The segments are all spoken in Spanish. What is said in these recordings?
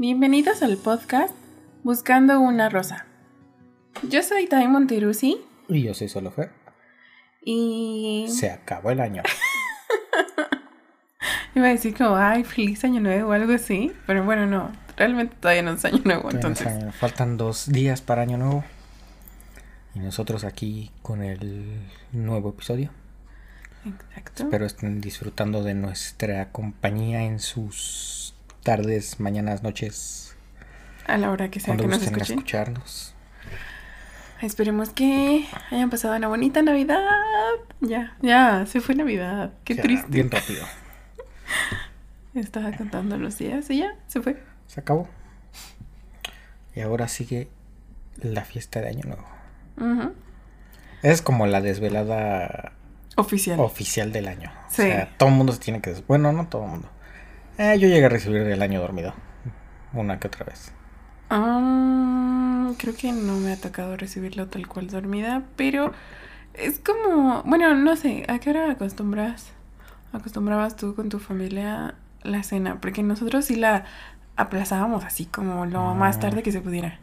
Bienvenidos al podcast Buscando una Rosa. Yo soy Tai Monterusi Y yo soy Solofer. y Se acabó el año. iba a decir como, ay, feliz año nuevo o algo así, pero bueno, no, realmente todavía no es año nuevo, Todavía no es entonces. año. Faltan dos días para año nuevo. Y nosotros aquí con el nuevo episodio. Exacto. Espero estén disfrutando de nuestra compañía en sus tardes, mañanas, noches. A la hora que sea que nos escuchen. escucharnos. Esperemos que hayan pasado una bonita Navidad. Ya, ya, se fue Navidad. Qué Ya, triste. Bien rápido. Estaba contando los días y ya, se fue. Se acabó. Y ahora sigue la fiesta de año nuevo. Es como la desvelada Oficial. oficial del año. Sí. O sea, todo el mundo se tiene que... Bueno, no todo el mundo. Eh, yo llegué a recibir el año dormido. Una que otra vez. Ah, creo que no me ha tocado recibirlo tal cual dormida, pero es como, bueno, no sé, ¿a qué hora acostumbras? ¿Acostumbrabas tú con tu familia la cena? Porque nosotros sí la aplazábamos así como lo más Ah. tarde que se pudiera.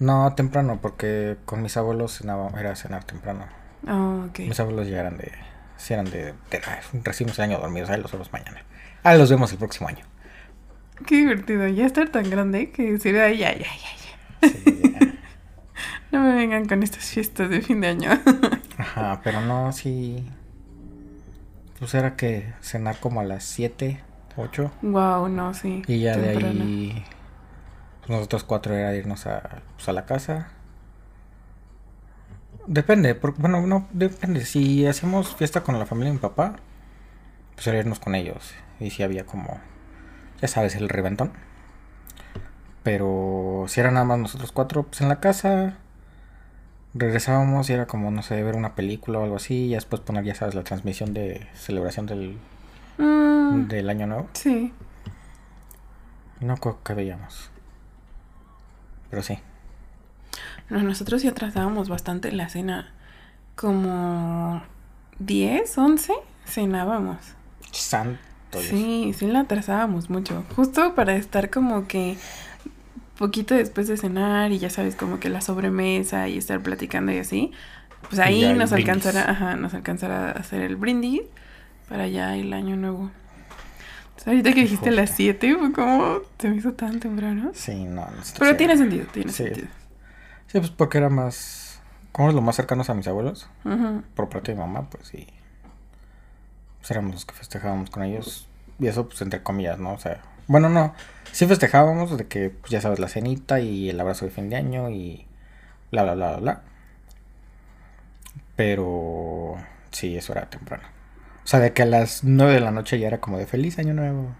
No, temprano, porque con mis abuelos cenaba, era cenar temprano. Ah, ok. Mis abuelos ya eran de... Sí eran de... de "Ay, recibimos el año dormido, ahí los vemos mañana. Ah, los vemos el próximo año. Qué divertido, ya estar tan grande que decir, ay, ya, ya, ya, ya. Sí, ya. No me vengan con estas fiestas de fin de año. Ajá, pero no, sí... Pues era que cenar como a las 7, 8. wow, no, sí. Y ya de ahí... pues nosotros cuatro era irnos a, pues, a la casa. Depende, porque, bueno, no, depende. Si hacemos fiesta con la familia de mi papá, pues era irnos con ellos. Y si había como, ya sabes, el reventón. Pero si era nada más nosotros cuatro, pues en la casa regresábamos y era como, no sé, ver una película o algo así. Y después poner, ya sabes, la transmisión de celebración del, Mm, del año nuevo. sí. No creo que veíamos. Pero sí. No, nosotros ya atrasábamos bastante la cena. Como 10, 11 cenábamos. Santo Sí, sí la atrasábamos mucho. Justo para estar como que poquito después de cenar y ya sabes como que la sobremesa y estar platicando y así. Pues ahí nos brindis. alcanzará, ajá, nos alcanzará a hacer el brindis para ya el año nuevo. Entonces, ahorita que dijiste las fuerte. 7, fue como se me hizo tan temprano. Sí, no. Pero sí tiene sentido, tiene Sí. sentido. Sí, pues porque era más. Como es lo más cercanos a mis abuelos, por parte de mi mamá, pues sí. Pues éramos los que festejábamos con ellos. Y eso, pues entre comillas, ¿no? O sea, bueno, no. Sí festejábamos de que, pues ya sabes, la cenita y el abrazo de fin de año y bla, bla, bla, bla, bla. Pero sí, eso era temprano. O sea, de que a las 9 de la noche ya era como de feliz año nuevo.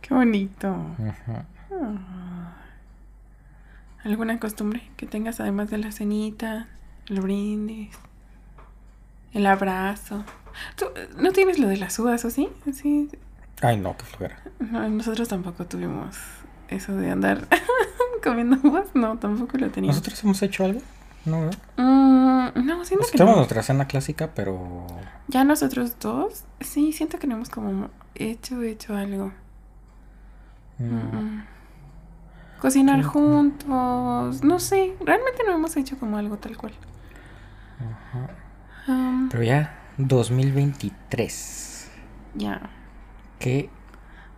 Qué bonito. Ujú. Ah. ¿Alguna costumbre que tengas además de la cenita, el brindis, el abrazo? ¿Tú no tienes lo de las uvas o sí? Sí. Ay, no, qué flojera. No, nosotros tampoco tuvimos eso de andar comiendo uvas. No, tampoco lo teníamos. ¿Nosotros hemos hecho algo? No, ¿verdad? Mm, no, siento que tenemos no. nuestra cena clásica, pero Ya nosotros dos, sí, siento que no hemos como hecho, hecho algo. mm. Cocinar juntos, no sé, realmente no hemos hecho como algo tal cual. ajá. Um, Pero ya 2023. ya, Qué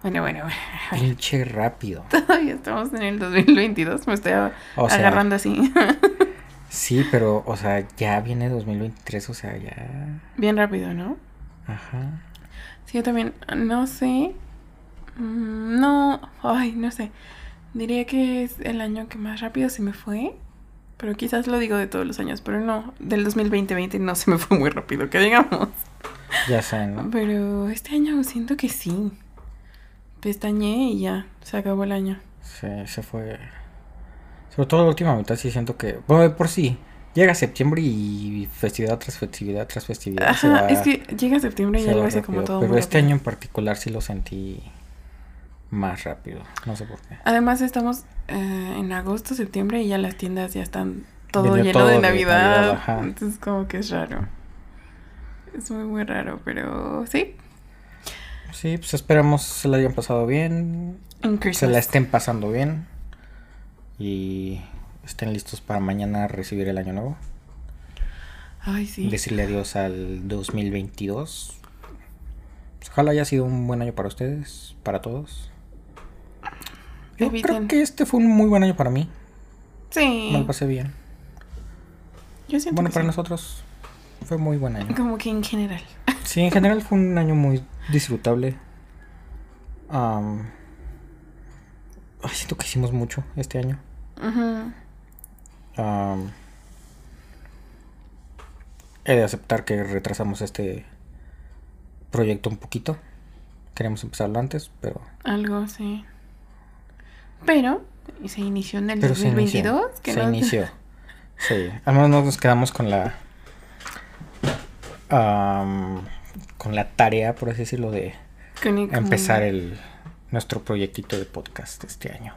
bueno, bueno, bueno. pinche rápido. Todavía estamos en el 2022, me estoy a- O sea, agarrando así. sí, pero o sea, ya viene 2023, o sea, ya Bien rápido, ¿no? ajá. Sí, yo también, no sé. Mm, No, ay, no sé. Diría que es el año que más rápido se me fue. Pero quizás lo digo de todos los años, pero no, del 2020 no se me fue muy rápido, que digamos. Ya sé, ¿no? Pero este año siento que sí. Pestañé y ya, se acabó el año. Sí, se fue. Sobre todo la última mitad sí siento que bueno, de por sí llega septiembre y festividad tras festividad tras festividad se Ajá, va- es que llega septiembre y se algo así como todo. Pero este año en particular sí lo sentí más rápido, no sé por qué. Además estamos eh, en agosto, septiembre y ya las tiendas ya están todo lleno todo de de Navidad. Entonces como que es raro. Es muy muy raro, pero sí. Sí, pues esperamos se la hayan pasado bien. En Se la estén pasando bien. Y estén listos para mañana recibir el año nuevo. Ay, sí. Decirle adiós al 2022. Pues ojalá haya sido un buen año para ustedes, para todos. Yo creo que este fue un muy buen año para mí. Sí. Me lo pasé bien. Yo siento Bueno, que para sí. nosotros fue muy buen año. Como que en general. Sí, en general fue un año muy disfrutable. Ay, siento que hicimos mucho este año. Ujú. Am, he de aceptar que retrasamos este proyecto un poquito. Queremos empezarlo antes, pero, Algo, sí. Pero se inició en el pero se 2022. inició. que Se no- inició. Sí, al menos no nos quedamos con la am, con la tarea, por así decirlo, de Con el, como- empezar el nuestro proyectito de podcast este año.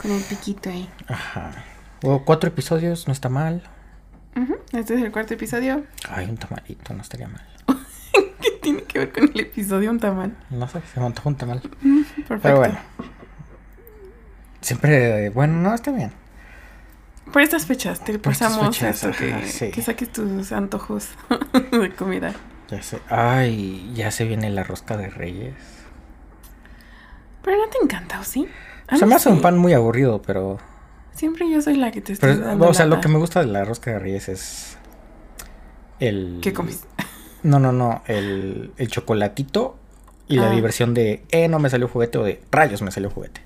Con el piquito ahí. Ajá. Hubo cuatro episodios, no está mal. Este es el cuarto episodio. Ay, un tamalito, no estaría mal. ¿Qué tiene que ver con el episodio un tamal? No sé, se me antojó un tamal. Perfecto. Pero bueno. Siempre, bueno, no, está bien. Por estas fechas te Por pasamos fechas, esto, que, ajá, sí. que saques tus antojos de comida. Ya sé. Ay, ya se viene la rosca de reyes. Pero no te encanta, ¿o sí? A O sea, me hace un pan muy aburrido, pero... Siempre yo soy la que te estoy pero dando o sea, lo que me gusta de la rosca de reyes es... El... ¿Qué comes? No, no, no. El, el chocolatito y la Ah. diversión de, eh, no me salió juguete o de, rayos, me salió juguete.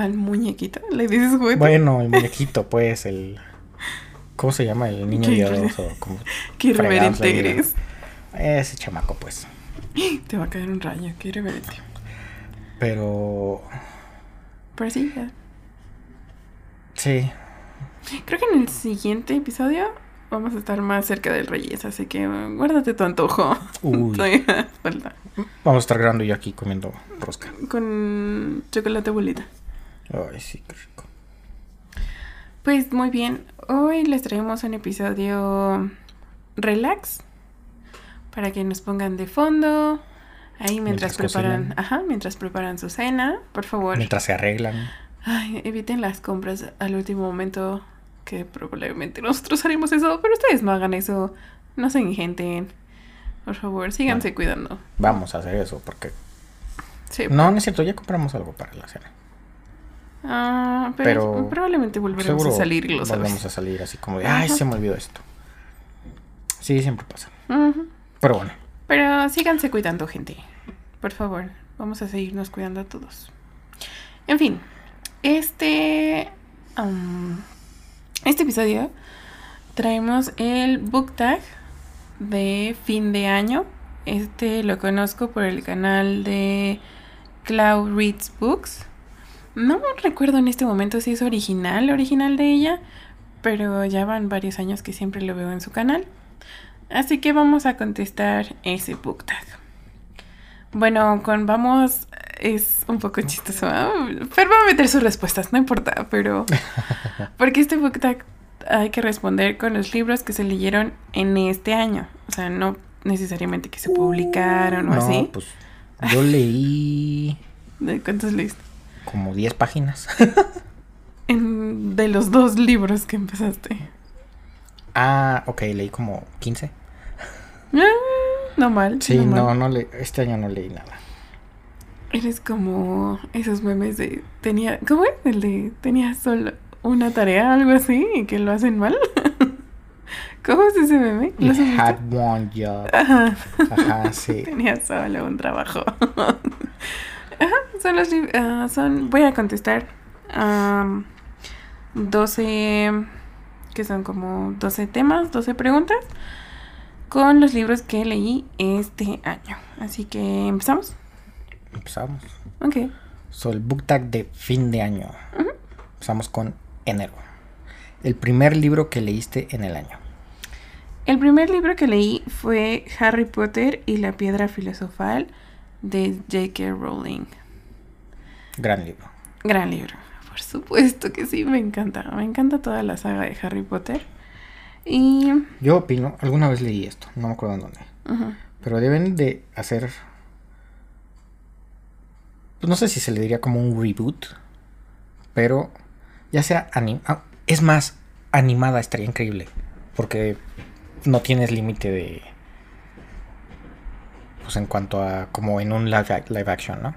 Al muñequito, le dices juguete. Bueno, el muñequito, pues, el... ¿Cómo se llama? El niño. Como Qué irreverente eres. Ese chamaco, pues. Te va a caer un rayo, qué irreverente. Pero... Pero sí, ya. Sí. Creo que en el siguiente episodio vamos a estar más cerca del Reyes, así que guárdate tu antojo. Uy. Vamos a estar grabando yo aquí comiendo rosca. Con chocolate bolita. Ay, sí, qué rico. Pues muy bien, hoy les traemos un episodio relax para que nos pongan de fondo. Ahí mientras, Mientras preparan, cocinan. ajá, mientras preparan su cena, por favor. Mientras se arreglan. Ay, eviten las compras al último momento, que probablemente nosotros haremos eso, pero ustedes no hagan eso, no se ingenten. Por favor, síganse Bueno. cuidando. Vamos a hacer eso porque... Sí. No, no es cierto, ya compramos algo para la cena. Ah, pero, Pero probablemente volveremos a salir lo sabes. volvemos a salir así como de, ay, Ajá. se me olvidó esto. Sí, siempre pasa. Pero bueno, Pero síganse cuidando, gente. Por favor, vamos a seguirnos cuidando a todos. En fin, este. am, este episodio traemos el book tag de fin de año. Este lo conozco por el canal de Cloud Reads Books. No recuerdo en este momento si es original, original de ella, pero ya van varios años que siempre lo veo en su canal. Así que vamos a contestar ese book tag. Bueno, con vamos es un poco chistoso. ¿ah? Fer va a meter sus respuestas, no importa, pero porque este book tag hay que responder con los libros que se leyeron en este año. O sea, no necesariamente que se publicaron o no, así. pues yo leí ¿De cuántos leíste? Como 10 páginas. En- de los dos libros que empezaste. ah, ok, leí como 15. Ah, no mal. Sí, no, mal. no, le, este año no leí nada. Eres como esos memes de tenía, ¿cómo es? El de tenía solo una tarea, algo así, y que lo hacen mal. ¿Cómo es ese meme? ¿Lo has had one job. Ajá. Ajá, sí. Tenía solo un trabajo. Ajá, son los ah, son voy a contestar am, 12 que son como 12 temas, 12 preguntas con los libros que leí este año. Así que empezamos. Empezamos. Ok. So, el book tag de fin de año. Empezamos con enero. El primer libro que leíste en el año. El primer libro que leí fue Harry Potter y la piedra filosofal de J.K. Rowling. Gran libro. Gran libro. Por supuesto que sí, me encanta. Me encanta toda la saga de Harry Potter. Y... Yo opino, alguna vez leí esto, no me acuerdo en dónde. Pero deben de hacer pues no sé si se le diría como un reboot, pero ya sea anim ah, es más animada estaría increíble, porque no tienes límite de pues en cuanto a como en un live, ac- live action, ¿no?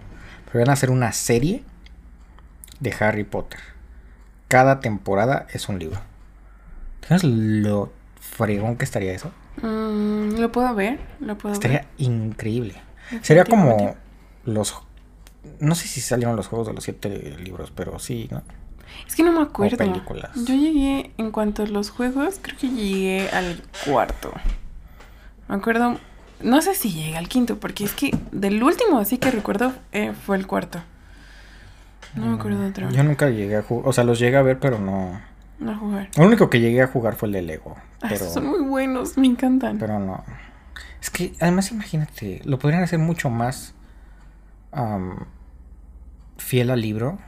Pero van a hacer una serie de Harry Potter. Cada temporada es un libro. ¿Sabes lo fregón que estaría eso? Mm, lo puedo ver, lo puedo Estaría ver. increíble. Sería como los... No sé si salieron los juegos de los siete libros, pero sí, ¿no? Es que no me acuerdo. películas. Yo llegué, en cuanto a los juegos, creo que llegué al cuarto. Me acuerdo, no sé si llegué al quinto, porque es que del último así que recuerdo eh, fue el cuarto. No me acuerdo de otro. Yo nunca llegué a jugar, o sea, los llegué a ver, pero no... No a jugar. Lo único que llegué a jugar fue el de Lego, Ah, pero, son muy buenos, me encantan. pero no. Es que además imagínate, lo podrían hacer mucho más fiel al libro,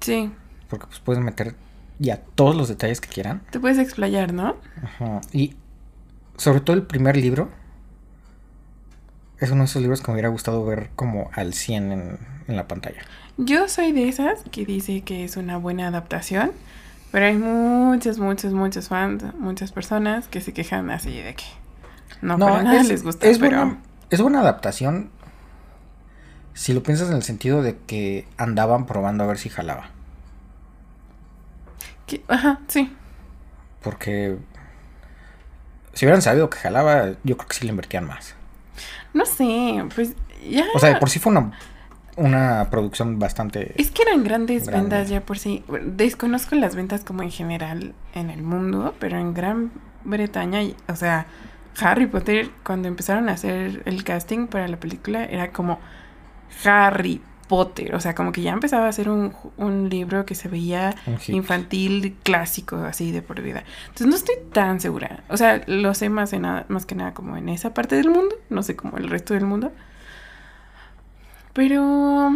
Sí, porque pues puedes meter ya todos los detalles que quieran. te puedes explayar, ¿no? Ajá. Y sobre todo el primer libro. Es uno de esos libros que me hubiera gustado ver como al 100 en, en la pantalla. Yo soy de esas que dice que es una buena adaptación, pero hay muchos, muchos, muchos fans, muchas personas que se quejan así de que no, para nada les gusta. es pero buena, es buena adaptación. Si lo piensas en el sentido de que andaban probando a ver si jalaba. ajá, sí. Porque si hubieran sabido que jalaba, yo creo que sí le invertían más. No sé, pues ya. O sea, de por sí fue una, una producción bastante... Es que eran grandes Grande. ventas ya por sí. Desconozco las ventas como en general en el mundo, pero en Gran Bretaña, o sea, Harry Potter, cuando empezaron a hacer el casting para la película, era como Harry Potter. O sea, como que ya empezaba a ser un, un libro que se veía infantil clásico, así de por vida. Entonces no estoy tan segura. O sea, lo sé más, en nada, más que nada como en esa parte del mundo, no sé como el resto del mundo. Pero...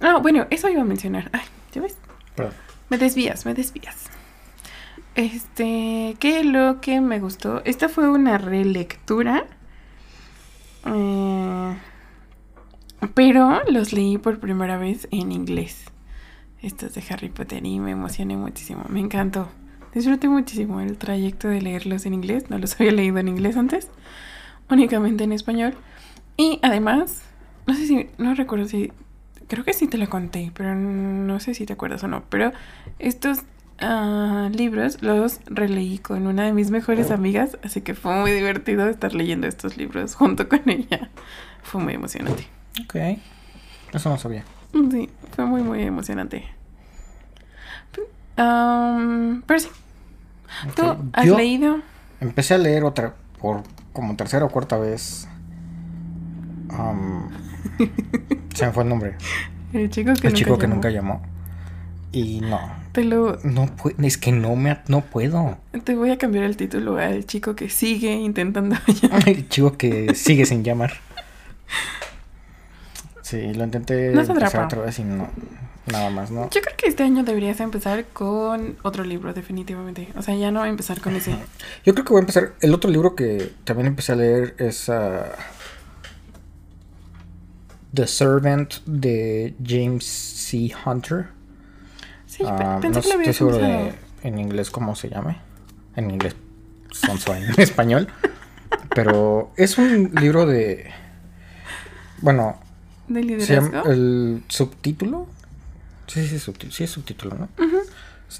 Ah, bueno, eso iba a mencionar. Ay, ¿ya ves? Perdón. Me desvías, me desvías. Este, ¿qué lo que me gustó? Esta fue una relectura. eh, pero los leí por primera vez en inglés. Estos de Harry Potter y me emocioné muchísimo. Me encantó. Disfruté muchísimo el trayecto de leerlos en inglés. No los había leído en inglés antes. Únicamente en español. Y además, no sé si, no recuerdo si creo que sí te lo conté, pero no sé si te acuerdas o no. Pero estos ah, libros los releí con una de mis mejores amigas, así que fue muy divertido estar leyendo estos libros junto con ella. Fue muy emocionante. Ok. Eso no sabía. Sí, fue muy, muy emocionante. Am, pero sí, ¿tú has Yo leído? empecé a leer otra por como tercera o cuarta vez. am, se me fue el nombre. El chico que el nunca chico que llamó. nunca llamó. Y no. Te, lo, No es que no me no puedo. te voy a cambiar el título al chico que sigue intentando llamar. El chico que sigue sin llamar. Sí, lo intenté No empezar otra vez y no. Nada más, ¿no? Yo creo que este año deberías empezar con otro libro, definitivamente. O sea, ya no empezar con ese. Yo creo que voy a empezar. El otro libro que también empecé a leer es ah, The Servant de James C. Hunter. Sí, Ah, pensé no que lo estoy habías seguro de en inglés cómo se llame. En inglés son suave, en español. Pero es un libro de. Bueno, ¿De liderazgo? el subtítulo. Sí, sí, subtí- sí es subtítulo, ¿no?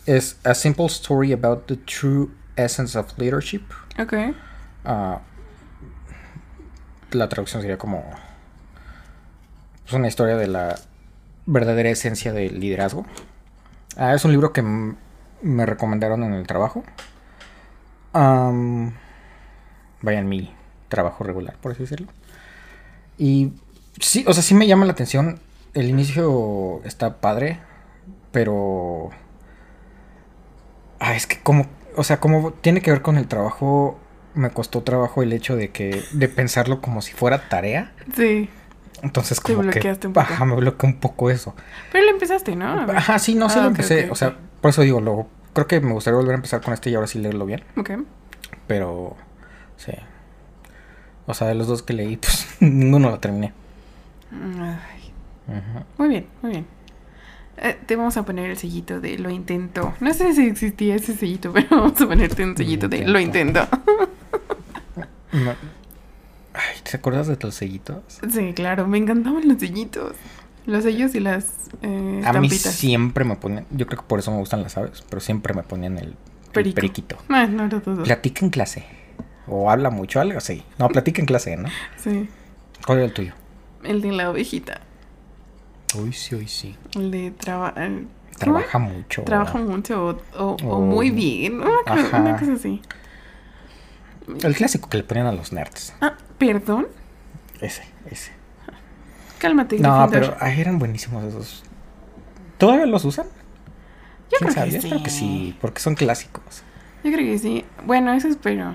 Es A Simple Story About the True Essence of Leadership. Ok. Ah, la traducción sería como pues, una historia de la verdadera esencia del liderazgo. Ah, es un libro que me recomendaron en el trabajo. Am, vaya en mi trabajo regular, por así decirlo. Y sí, o sea, sí me llama la atención. El inicio está padre, pero... Ah, es que como, o sea, como tiene que ver con el trabajo, me costó trabajo el hecho de que, de pensarlo como si fuera tarea. Sí. Entonces Te como que, bloqueaste un poco. ajá, me bloqueó un poco eso. Pero lo empezaste, ¿no? Ajá, sí, no, sí Ah, lo ok, empecé, ok, o sea, por eso digo, lo, creo que me gustaría volver a empezar con este y ahora sí leerlo bien, Ok. pero, sí. O sea, de los dos que leí, pues, ninguno lo terminé. Ay. Muy bien, muy bien. Eh, te vamos a poner el sellito de lo intento. No sé si existía ese sellito, pero vamos a ponerte un sellito de lo intento. No. Ay, ¿te acuerdas de tus sellitos? Sí, claro, me encantaban los sellitos. Los sellos y las eh, A mí siempre me ponían, yo creo que por eso me gustan las aves, pero siempre me ponían el, periquito. Ah, no. Platica en clase. O habla mucho, algo así. No, platica en clase, ¿no? Sí. ¿Cuál era el tuyo? El de la ovejita. Uy, sí, uy, sí. El de traba el- Trabaja mucho. Trabaja mucho o, o- muy bien. Una, cosa así. El clásico que le ponían a los nerds. Ah, perdón. Ese, ese. Cálmate. No, Gryffindor. pero ay, eran buenísimos esos. ¿Todavía los usan? Yo ¿Quién creo sabe? que Yo creo que sí. sí, porque son clásicos. Yo creo que sí. Bueno, eso espero.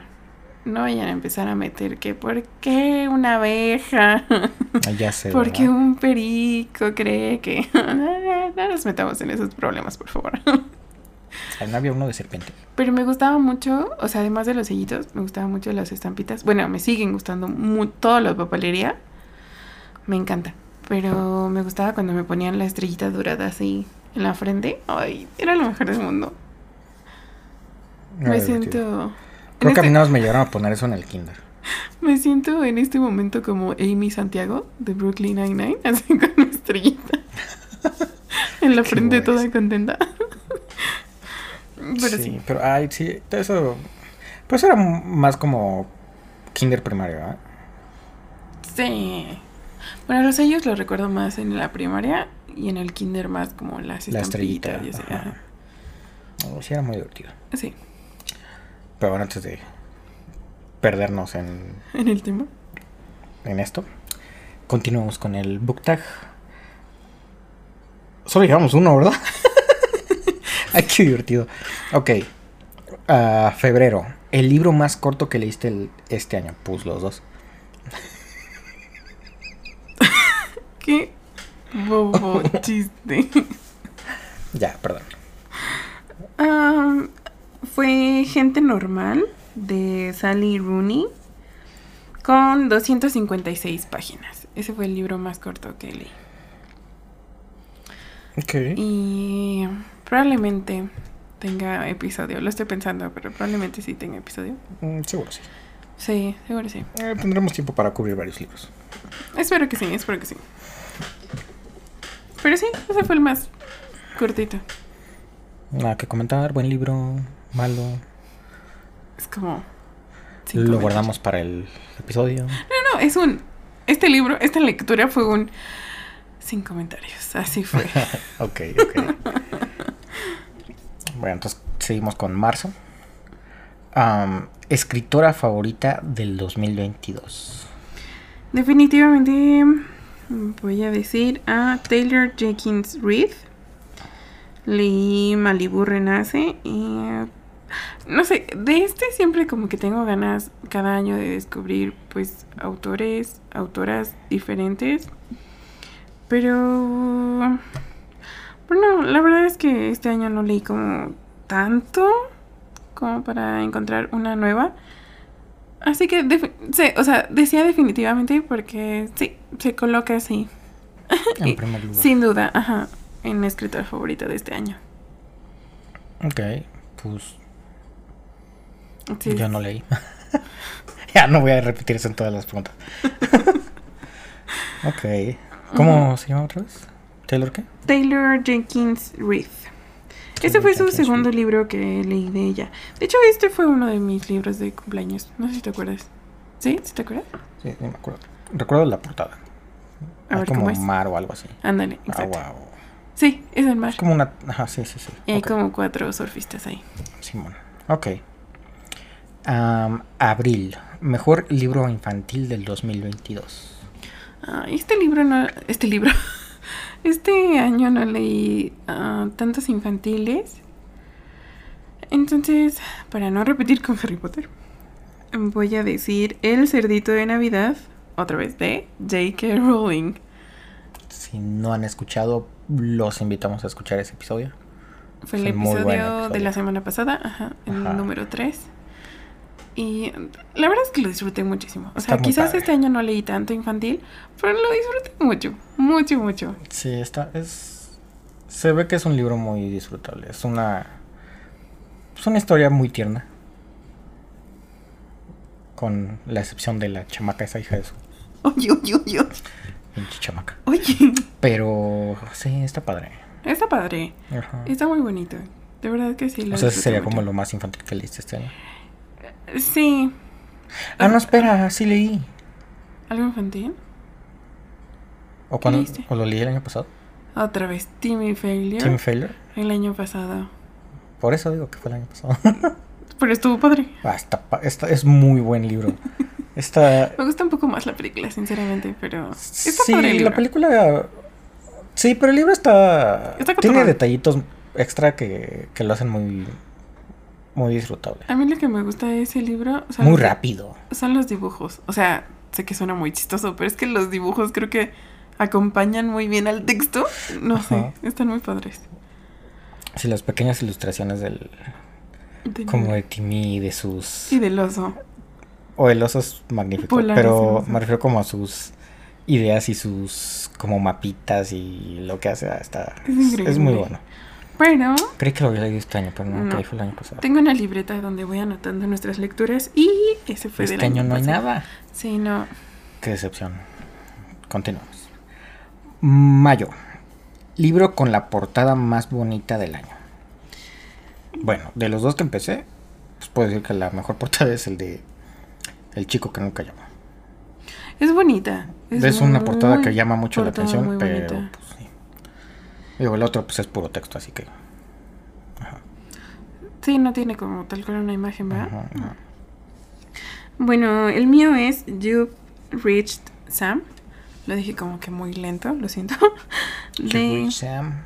No vayan a empezar a meter que por qué una abeja, Ah, Ya sé. por qué ¿verdad? un perico cree que... no nos metamos en esos problemas, por favor. No había uno de serpiente. Pero me gustaba mucho, o sea, además de los sellitos, me gustaban mucho las estampitas. Bueno, me siguen gustando todo lo de papelería. Me encanta. Pero me gustaba cuando me ponían la estrellita dorada así en la frente. Ay, era lo mejor del mundo. Me divertido. siento... Creo que a este- mí nada más me llegaron a poner eso en el kinder. Me siento en este momento como Amy Santiago de Brooklyn Nine-Nine, así con mi estrellita en la Qué frente toda contenta. Pero sí. Pero, ay, sí, eso. Pues era más como kinder primario, ¿eh? Sí. Bueno, los sellos los recuerdo más en la primaria y en el kinder más como las La estrellita. estampitas y así, ajá. ajá. No, sí, era muy divertido. Sí, Pero bueno, antes de perdernos en, en el tema. en esto, continuamos con el book tag. Solo llevamos uno, ¿verdad? Ay, qué divertido. Ok. Ah, febrero. El libro más corto que leíste el- este año. Pues los dos. Qué bobo chiste. Ya, perdón. Ah, fue Gente Normal de Sally Rooney con 256 páginas. Ese fue el libro más corto que leí. Ok. Y probablemente tenga episodio. Lo estoy pensando, pero probablemente sí tenga episodio. Mm, seguro sí. Sí, seguro sí. Eh, tendremos tiempo para cubrir varios libros. Espero que sí, espero que sí. Pero sí, ese fue el más cortito. Nada que comentar. Buen libro. Malo. Es como... Lo guardamos para el episodio. No, no, es un... Este libro, esta lectura fue un... Sin comentarios, así fue. ok, ok. bueno, entonces seguimos con marzo. Escritora favorita del 2022. Definitivamente voy a decir a Taylor Jenkins Reid. Leí Malibu Renace y no sé, de este siempre como que tengo ganas cada año de descubrir pues autores, autoras diferentes. Pero bueno, la verdad es que este año no leí como tanto como para encontrar una nueva. Así que, sí, o sea, decía definitivamente porque sí, se coloca así. En primer lugar. Sin duda, ajá, en mi escritora favorita de este año. Ok, pues Sí, yo no leí. ya no voy a repetir eso en todas las preguntas. ok. ¿Cómo se llama otra vez? ¿Taylor qué? Taylor Jenkins Reid. Taylor fue su segundo libro que leí de ella. De hecho, este fue uno de mis libros de cumpleaños. No sé si te acuerdas. ¿Sí? ¿Sí te acuerdas? Sí, sí me acuerdo. Recuerdo la portada. A ver como cómo es. mar o algo así. Ándale, exacto. Agua o... Sí, es el mar. Es como una... Ajá, sí, sí, sí. Y hay como cuatro surfistas ahí. Simón. Ok. Abril. Mejor libro infantil del 2022. Ah, este libro no. Este libro. Este año no leí ah, tantos infantiles. Entonces, para no repetir con Harry Potter, voy a decir El cerdito de Navidad, otra vez de J.K. Rowling. Si no han escuchado, los invitamos a escuchar ese episodio. Fue el Es episodio, de la semana pasada, ajá, el Ajá. número 3. Y la verdad es que lo disfruté muchísimo. O sea, quizás padre. este año no leí tanto infantil, pero lo disfruté mucho, mucho, mucho. Sí, está, es... Se ve que es un libro muy disfrutable. Es una... Es una historia muy tierna. Con la excepción de la chamaca, esa hija de su Oye, oye, oye. pinche chamaca. Oye, Pero sí, está padre. está padre. Ajá. Está muy bonito. De verdad que sí. lo O sea, sería mucho. como lo más infantil que leíste este año. Sí. Ah, no, espera, sí leí. ¿Algo infantil? ¿O, cuando, leíste? o lo leí el año pasado? Otra vez, Timmy Failure. Tim Failure. El año pasado. Por eso digo que fue el año pasado. Pero estuvo padre. ah, está, es muy buen libro. Me gusta un poco más la película, sinceramente, pero está sí, padre el libro. la película... Sí, pero el libro está... Está tiene detallitos extra que, que lo hacen muy... Muy disfrutable. A mí lo que me gusta de ese libro son, Muy rápido. son los dibujos. O sea, sé que suena muy chistoso, pero es que los dibujos creo que acompañan muy bien al texto. No sé, están muy padres. Sí, las pequeñas ilustraciones del... De- Como de Timmy, de sus... Y del oso. O el oso es magnífico, Polares, pero me refiero como a sus ideas y sus como mapitas y lo que hace. ah, Está, Es es muy bueno. Pero Creí que lo había leído este año, pero no, No. que fue el año pasado. tengo una libreta donde voy anotando nuestras lecturas y ese fue del Este año no hay nada. Sí, no. Qué decepción. Continuamos. Mayo. Libro con la portada más bonita del año. Bueno, de los dos que empecé, pues puedo decir que la mejor portada es el de El chico que nunca llama. Es bonita. Es, una portada que llama mucho la atención, pero pues. Digo, el otro pues es puro texto, así que. Ajá, Sí, no tiene como tal cual una imagen, ¿verdad? ajá. Bueno, el mío es You Reached Sam. Lo dije como que muy lento, lo siento. De, Sam.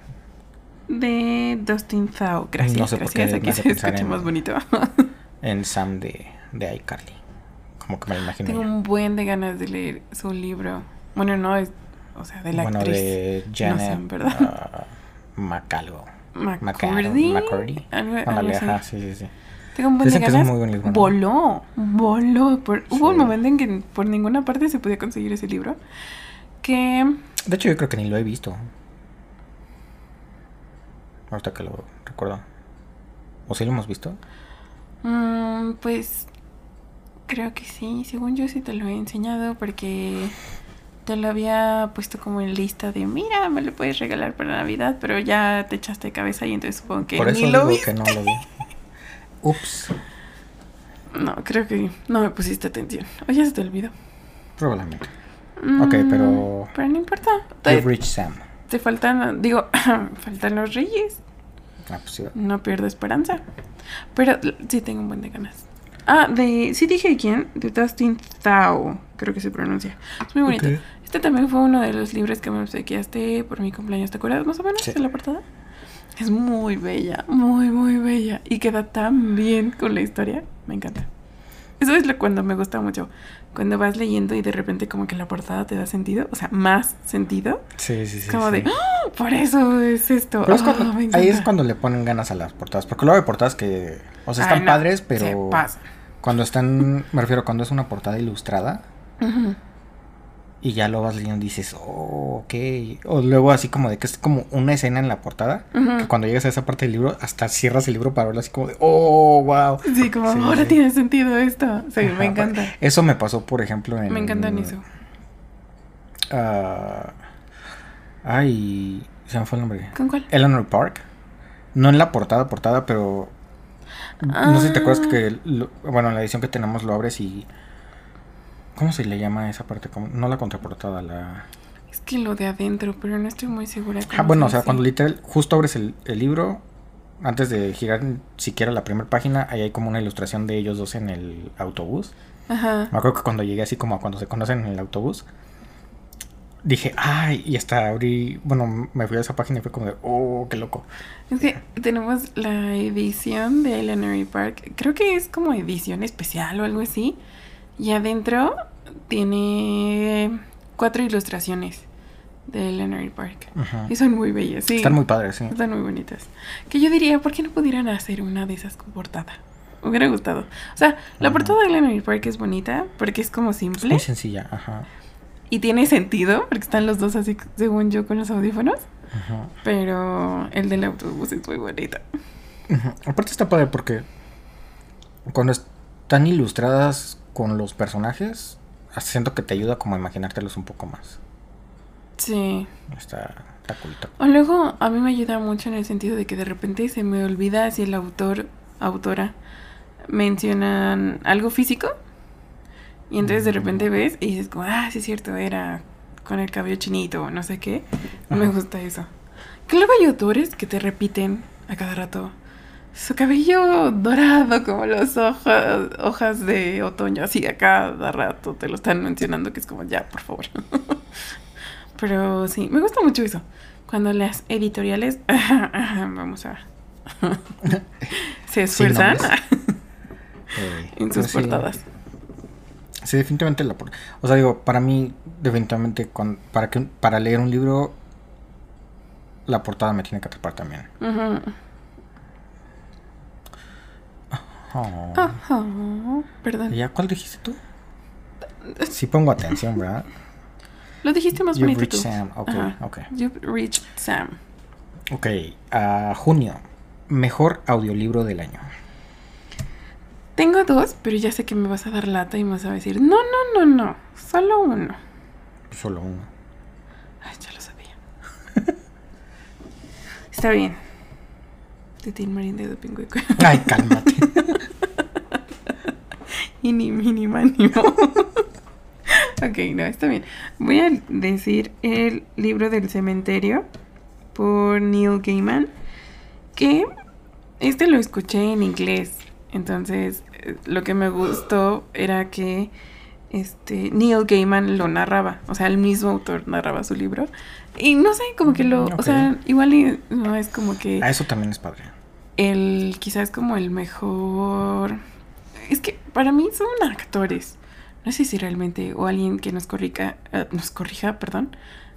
de Dustin Thau. Gracias, No sé gracias. Aquí se escucha en- más bonito. En Sam de, de iCarly. Como que me lo imagino. Tengo un buen de ganas de leer su libro. Bueno, no es, o sea, de la bueno, actriz. de no Janet sé, ¿verdad? ah, Macalgo. McCurdy. Ajá, sí, sí, sí. Tengo un buen de ganas. muy buen libro, ¿no? Voló, voló. Por, Hubo un momento en que por ninguna parte se podía conseguir ese libro. Que De hecho, yo creo que ni lo he visto. Ahorita que lo recuerdo. ¿O sí lo hemos visto? Mm, pues creo que sí, según yo sí te lo he enseñado porque te lo había puesto como en lista de mira, me lo puedes regalar para Navidad, pero ya te echaste de cabeza y entonces supongo que Por eso ni lo digo vi. que no lo vi. Ups. No, creo que no me pusiste atención. O ya se te olvidó. Probablemente. Ok, pero- Mm, Pero no importa. Te, Rich Sam. te faltan, digo, faltan los reyes. Ah, pues sí. No pierdo esperanza. Pero sí tengo un buen de ganas. Ah, de. Sí dije quién. De Dustin Thau. Creo que se pronuncia. Es muy bonito. Ok. Este también fue uno de los libros que me obsequiaste por mi cumpleaños. ¿Te acuerdas más o menos Sí. de la portada? Es muy bella. Muy, muy bella. Y queda tan bien con la historia. Me encanta. Eso es lo cuando me gusta mucho. Cuando vas leyendo y de repente como que la portada te da sentido. O sea, más sentido. Sí, sí, sí. como sí. de. ¡Ah! Por eso es esto. Pero es Ah, cuando- me ahí es cuando le ponen ganas a las portadas. Porque luego hay portadas que, o sea, están Ay, no, padres, se pero pasa. cuando están, me refiero cuando es una portada ilustrada Ujú. Y ya lo vas leyendo y dices, oh, ok. O luego así como de que es como una escena en la portada, que cuando llegas a esa parte del libro, hasta cierras el libro para verlo así como de, oh, wow. Sí, como Sí, ahora sí. tiene sentido esto. Sí, Ajá, me encanta. Eso me pasó, por ejemplo, en... Me encantan eso. ah, ay, se me fue el nombre. ¿Con cuál? Eleanor Park. No en la portada, portada, pero. No sé si te acuerdas Ah. que. lo- bueno, en la edición que tenemos lo abres y. ¿Cómo se le llama esa parte? No la contraportada, la. Es que lo de adentro, pero no estoy muy segura. Ah, bueno, o se sea, cuando literal justo abres el, el libro, antes de girar siquiera la primera página, ahí hay como una ilustración de ellos dos en el autobús. Ajá. Me acuerdo que cuando llegué así como a cuando se conocen en el autobús, dije, ay, y hasta abrí, bueno, me fui a esa página y fue como de, oh, qué loco. Es que tenemos la edición de Eleanor Park. Creo que es como edición especial o algo así. Y adentro tiene cuatro ilustraciones de Eleanor Park. Y son muy bellas, sí. Están muy padres, sí. Están muy bonitas. Que yo diría, ¿por qué no pudieran hacer una de esas con portada? Me hubiera gustado. O sea, la portada de Eleanor Park es bonita porque es como Es simple muy sencilla, ajá. y tiene sentido porque están los dos así, según yo, con los audífonos. ajá. Pero el del autobús es muy bonito. Aparte está padre porque cuando están ilustradas con los personajes, siento que te ayuda como a imaginártelos un poco más. Sí. Está, está cool, está O luego a mí me ayuda mucho en el sentido de que de repente se me olvida si el autor, autora, mencionan algo físico. Y entonces de repente ves y dices como, ah, sí es cierto, era con el cabello chinito o no sé qué. Me Ajá. gusta eso. Que luego hay autores que te repiten a cada rato su cabello dorado como las hojas, hojas de otoño, así a cada rato te lo están mencionando que es como, ya, por favor. Pero sí, me gusta mucho eso. Cuando las editoriales, vamos a, se esfuerzan. Eh, en sus sí. portadas. Sí, definitivamente la por- O sea, digo, para mí, definitivamente, cuan- para, que, para leer un libro, la portada me tiene que atrapar también. Ujú. Oh. Ajá, Perdón. ¿Y ¿Ya cuál dijiste tú? Sí pongo atención, ¿verdad? Lo dijiste más You've bonito tú. Sam. Ok, Ajá. ok. You've reached Sam. Ok, a junio. Mejor audiolibro del año. Tengo dos, pero ya sé que me vas a dar lata y me vas a decir, no, no, no, no, solo uno. Solo uno. Ay, ya lo sabía. Está bien. Tin Marín de Dopingüeco. Ay, cálmate. y ni mini mánimo. ok, no, está bien. Voy a decir el libro del cementerio por Neil Gaiman. Que este lo escuché en inglés. Entonces, eh, lo que me gustó era que este Neil Gaiman lo narraba. O sea, el mismo autor narraba su libro. Y no sé, como que lo. O sea, igual y no es como que Ah, eso también es padre. el quizás como el mejor es que para mí son actores no sé si realmente o alguien que nos corrija eh, nos corrija perdón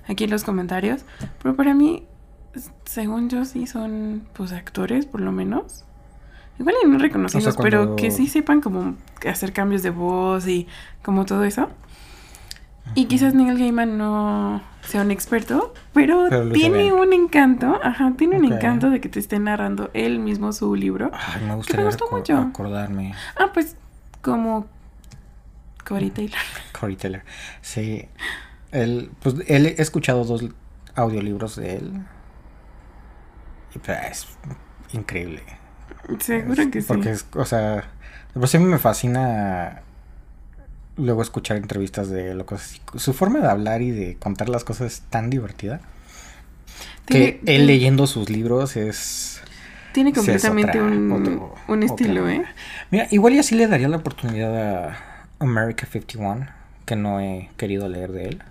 aquí en los comentarios pero para mí según yo sí son pues actores por lo menos igual y no reconocidos O sea, pero que sí sepan como hacer cambios de voz y como todo eso y quizás Neil Gaiman no sea un experto, pero, tiene un encanto, ajá, tiene un encanto de que te esté narrando él mismo su libro. Ay, me gustaría gustó recor- mucho. acordarme. Ah, pues como Cory Taylor. Corey Taylor. Sí. Él, pues, él he escuchado dos audiolibros de él. Y pues, es increíble. Seguro Es- que sí. Porque, es, o sea, pues a mí me fascina luego escuchar entrevistas de lo cosas así. Su forma de hablar y de contar las cosas es tan divertida. tiene, que él leyendo sus libros es... tiene es completamente otra- un, otro- un otra estilo, ¿eh? Mira, igual y así le daría la oportunidad a America 51, que no he querido leer de él.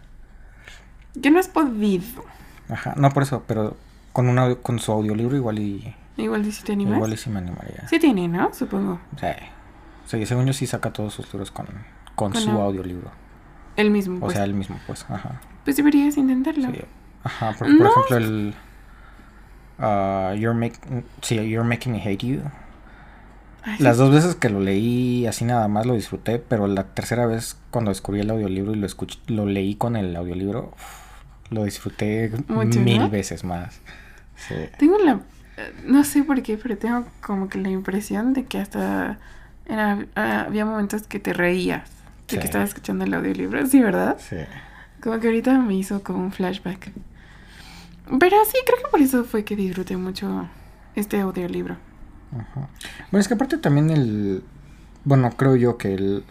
Que no has podido. Ajá, no por eso, pero con, un audio- con su audiolibro igual y... Igual si te animas. Igual y sí me animaría. Sí tiene, ¿no? Supongo. Sí. O sea, y según yo sí saca todos sus libros con, con, Con su au- audiolibro. El mismo, O pues. sea, él mismo, pues. Ajá. pues deberías intentarlo. Sí. Ajá, por No. ejemplo el... ah, you're, make- sí, you're Making Me Hate You. Ay. Las dos veces que lo leí así nada más lo disfruté, pero la tercera vez cuando descubrí el audiolibro y lo escuché, lo leí con el audiolibro, lo disfruté Mucho, mil ¿no? veces más. Sí. Tengo la... No sé por qué, pero tengo como que la impresión de que hasta... Era, había momentos que te reías Sí. que estabas escuchando el audiolibro. Sí, ¿verdad? Sí. Como que ahorita me hizo como un flashback. Pero sí, creo que por eso fue que disfruté mucho este audiolibro. Ajá. Bueno, es que aparte también el... Bueno, creo yo que el...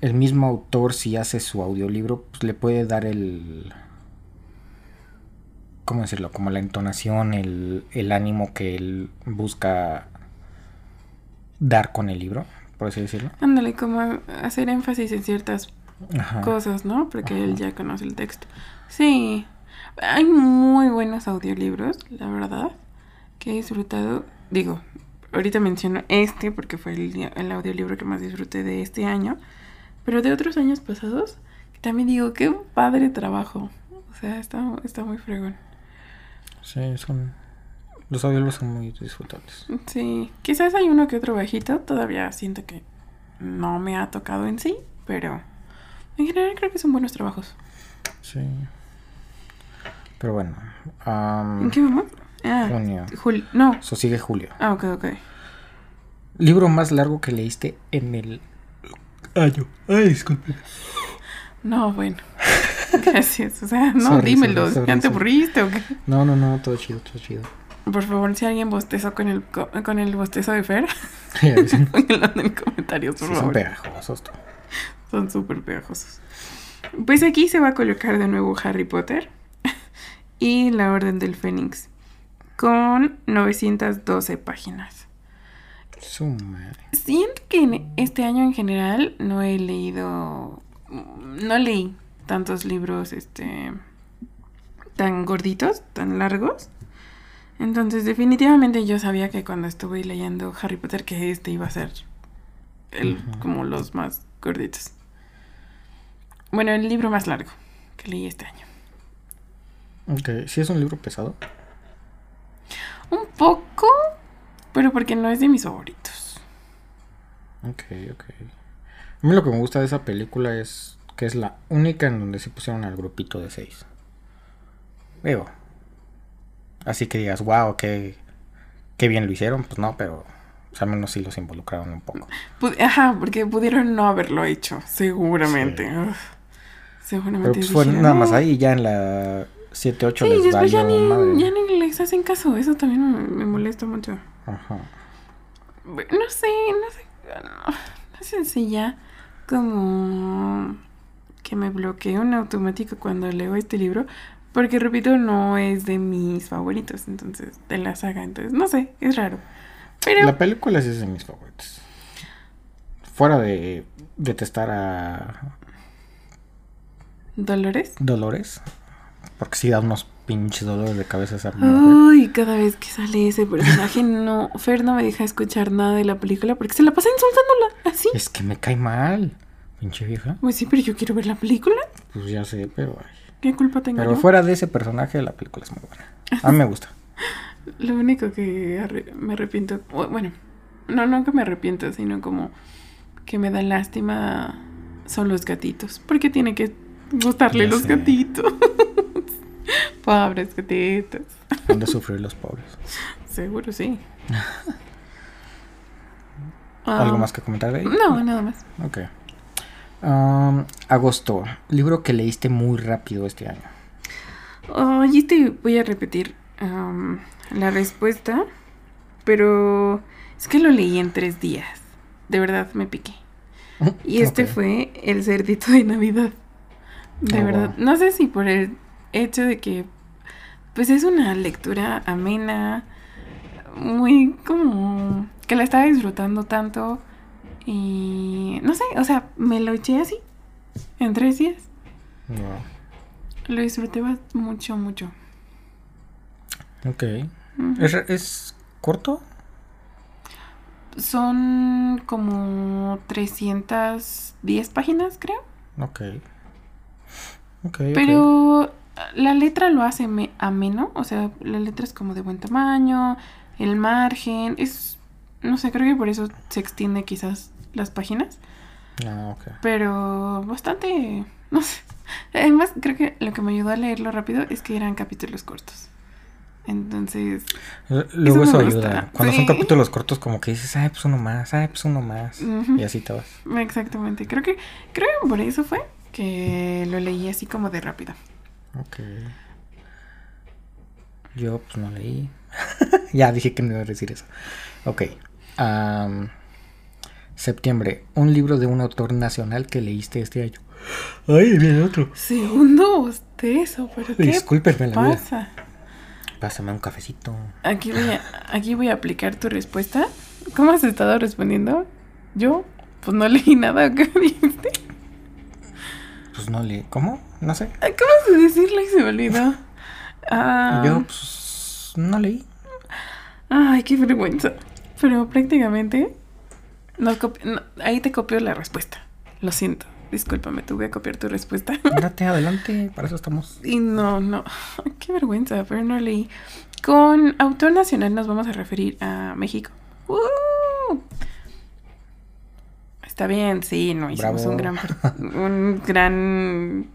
El mismo autor, si hace su audiolibro, pues le puede dar el... ¿Cómo decirlo? Como la entonación, el, el ánimo que él busca dar con el libro, por así decirlo. Ándale, como hacer énfasis en ciertas Ajá. cosas, ¿no? Porque él ya conoce el texto. Sí, hay muy buenos audiolibros, la verdad, que he disfrutado. Digo, ahorita menciono este porque fue el, audiolibro que más disfruté de este año, pero de otros años pasados, que también digo, qué padre trabajo. O sea, está, está muy fregón. Sí, son... Los audiolibros son muy disfrutables. Sí, quizás hay uno que otro bajito, todavía siento que no me ha tocado en sí, pero en general creo que son buenos trabajos. Sí. Pero bueno. am, ¿En qué vamos? Ah, junio. Jul- no. Eso sigue julio. Ah, ok, ok. Libro más largo que leíste en el año. Ay, disculpe. No, bueno. Gracias. O sea, no, Sorry, dímelo. sorry, sorry, ¿Ya te aburriste o qué? No, no, no, todo chido, todo chido. Por favor, si alguien bostezó con el, co- con el bostezo de Fer, pónganlo en comentarios, por sí, son pegajosos. tú. Son súper pegajosos. Pues aquí se va a colocar de nuevo Harry Potter y la Orden del Fénix con 912 páginas. Siento que este año en general no he leído, no leí tantos libros este tan gorditos, tan largos. Entonces definitivamente yo sabía que cuando estuve leyendo Harry Potter que este iba a ser el, como los más gorditos. Bueno, el libro más largo que leí este año. Ok, sí es un libro pesado. Un poco, pero porque no es de mis favoritos. Ok, ok. A mí lo que me gusta de esa película es que es la única en donde se pusieron al grupito de seis. Digo. Así que digas, wow, qué, qué bien lo hicieron. Pues no, pero al menos sí los involucraron un poco. Ajá, porque pudieron no haberlo hecho, seguramente. Sí. Seguramente. Pero pues fue nada más ahí, ya en la 7-8 Sí, les después ya ni, madre. ya ni les hacen caso. Eso también me, me molesta mucho. Ajá. No sé, no sé. No, no sé si ya como que me bloqueo en automático cuando leo este libro. Porque repito, no es de mis favoritos. Entonces, de la saga. Entonces, no sé, es raro. Pero. La película sí es de mis favoritos. Fuera de detestar a ¿Dolores? Dolores. Porque sí da unos pinches dolores de cabeza esa mujer. Ay, cada vez que sale ese personaje, no. Fer no me deja escuchar nada de la película porque se la pasa insultándola. Así. Es que me cae mal, pinche vieja. Pues sí, pero yo quiero ver la película. Pues ya sé, pero. ay. ¿Qué culpa tengo Pero yo? fuera de ese personaje, la película es muy buena. A mí me gusta. Lo único que me arrepiento, bueno, no, no que me arrepiento, sino como que me da lástima son los gatitos. Porque tiene que gustarle Ya los sé. gatitos. Pobres gatitos. Han de sufrir los pobres. Seguro sí. ¿Algo Ah, más que comentar ahí? No, nada más. Ok. Um, agosto. Libro que leíste muy rápido este año. Oye, te voy a repetir la respuesta, pero es que lo leí en tres días. De verdad me piqué. Y este fue el cerdito de Navidad. De Oh, verdad. wow. No sé si por el hecho de que, pues es una lectura amena, muy como que la estaba disfrutando tanto. Y no sé, o sea, me lo eché así, en tres días. Wow. Lo disfruté mucho, mucho. Ok. ¿Es, es corto? Son como 310 páginas, creo. Ok. Ok. ok. Pero la letra lo hace me- ameno. O sea, la letra es como de buen tamaño. El margen. Es. No sé, creo que por eso se extiende quizás las páginas. Ah, ok. Pero bastante. No sé. Además, creo que lo que me ayudó a leerlo rápido es que eran capítulos cortos. Entonces. Luego Eso ayuda. Cuando Sí. son capítulos cortos, como que dices, ay, pues uno más, ay, pues uno más. Y así te vas. Exactamente. Creo que. Creo que por eso fue que lo leí así como de rápido. Ok. Yo, pues no leí. ya dije que no iba a decir eso. Ok. Am, septiembre. Un libro de un autor nacional que leíste este año. Ay, viene otro. Segundo bostezo, pero ¿qué Discúlpenme la vida. pasa? Pásame un cafecito. Aquí voy, a, aquí voy a aplicar tu respuesta. ¿Cómo has estado respondiendo? Yo, pues no leí nada. ¿Qué dijiste? Pues no leí. ¿Cómo? No sé. Acabas de decirlo y se me olvidó. Ah, Yo, pues, no leí. Ay, qué vergüenza. Pero prácticamente. nos no, ahí te copio la respuesta. Lo siento. Discúlpame, voy a copiar tu respuesta. Date adelante, para eso estamos. Y no, no. Qué vergüenza, pero no leí. Con autor nacional nos vamos a referir a México. ¡Uh! Está bien, sí, no hicimos Bravo. un gran un gran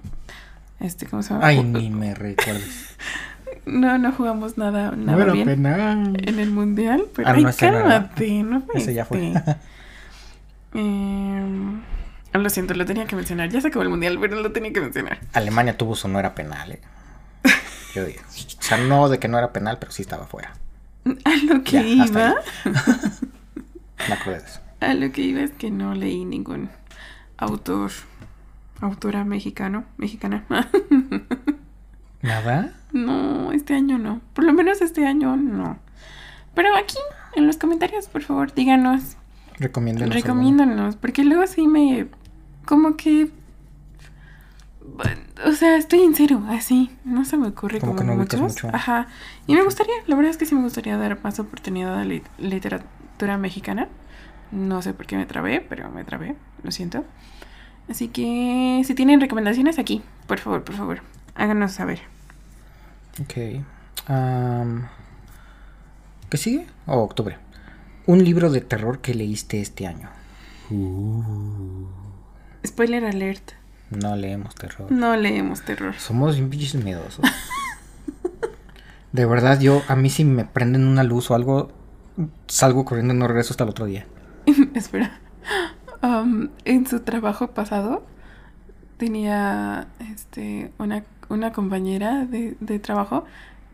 este, ¿cómo se llama? Ay, ni me recuerdes. No, no jugamos nada, nada era bien penal. en el mundial, pero Ah, ay, no, cálmate, no fue Ese ya fue. este. Em, lo siento, lo tenía que mencionar. Ya se acabó el mundial, pero lo tenía que mencionar. Alemania tuvo su no era penal, ¿eh? Yo digo. O sea, no de que no era penal, pero sí estaba fuera. A lo que Ya, iba, Me acordé de eso. a lo que iba es que no leí ningún autor, autora mexicano, mexicana. ¿Nada? no, este año no. Por lo menos este año no. Pero aquí, en los comentarios, por favor, díganos Recomiéndenos. Recomiéndanos, porque luego sí me. Como que. O sea, estoy en cero, así. No se me ocurre Como como, que no ubicas muchos. mucho. Ajá. Y me gustaría, la verdad es que sí me gustaría dar más oportunidad a la lit- literatura mexicana. No sé por qué me trabé, pero me trabé, lo siento. Así que si tienen recomendaciones aquí, por favor, por favor, háganos saber. Ok. Am, ¿Qué sigue? Oh, octubre. Un libro de terror que leíste este año. Spoiler alert. No leemos terror. No leemos terror. Somos pinches miedosos. De verdad, yo, a mí si me prenden una luz o algo, salgo corriendo y no regreso hasta el otro día. Espera. Am, en su trabajo pasado tenía este una, una compañera de, de trabajo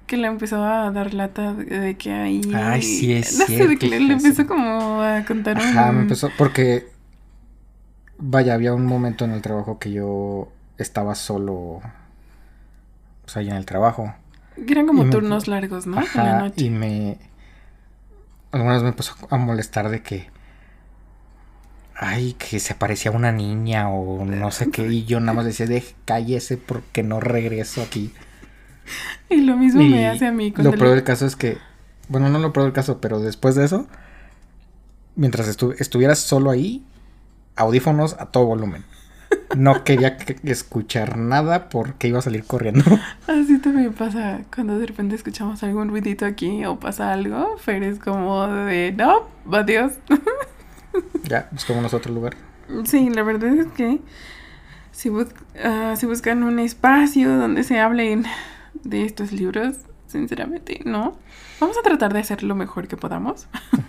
que le empezó a dar lata de, que ahí Ay, sí es no sé, de cierto, que le, empezó como a contar un Ajá, me empezó, porque, vaya, había un momento en el trabajo que yo estaba solo, pues ahí en el trabajo. eran como me- turnos largos, ¿no? En la Ajá, noche. y me, algunas me empezó a molestar de que, ay, que se parecía a una niña o no sé qué, y yo nada más decía, de cállese porque no regreso aquí. Y lo mismo Y me hace a mí cuando Lo peor del caso es que, bueno, no lo peor del caso, pero después de eso, mientras estu- estuvieras solo ahí, audífonos a todo volumen. No quería que- escuchar nada porque iba a salir corriendo. Así también pasa cuando de repente escuchamos algún ruidito aquí o pasa algo. Fer es como de, no, adiós. ya, buscamos otro lugar. Sí, la verdad es que si, bus- ah, si buscan un espacio donde se hablen de estos libros, sinceramente, no. Vamos a tratar de hacer lo mejor que podamos.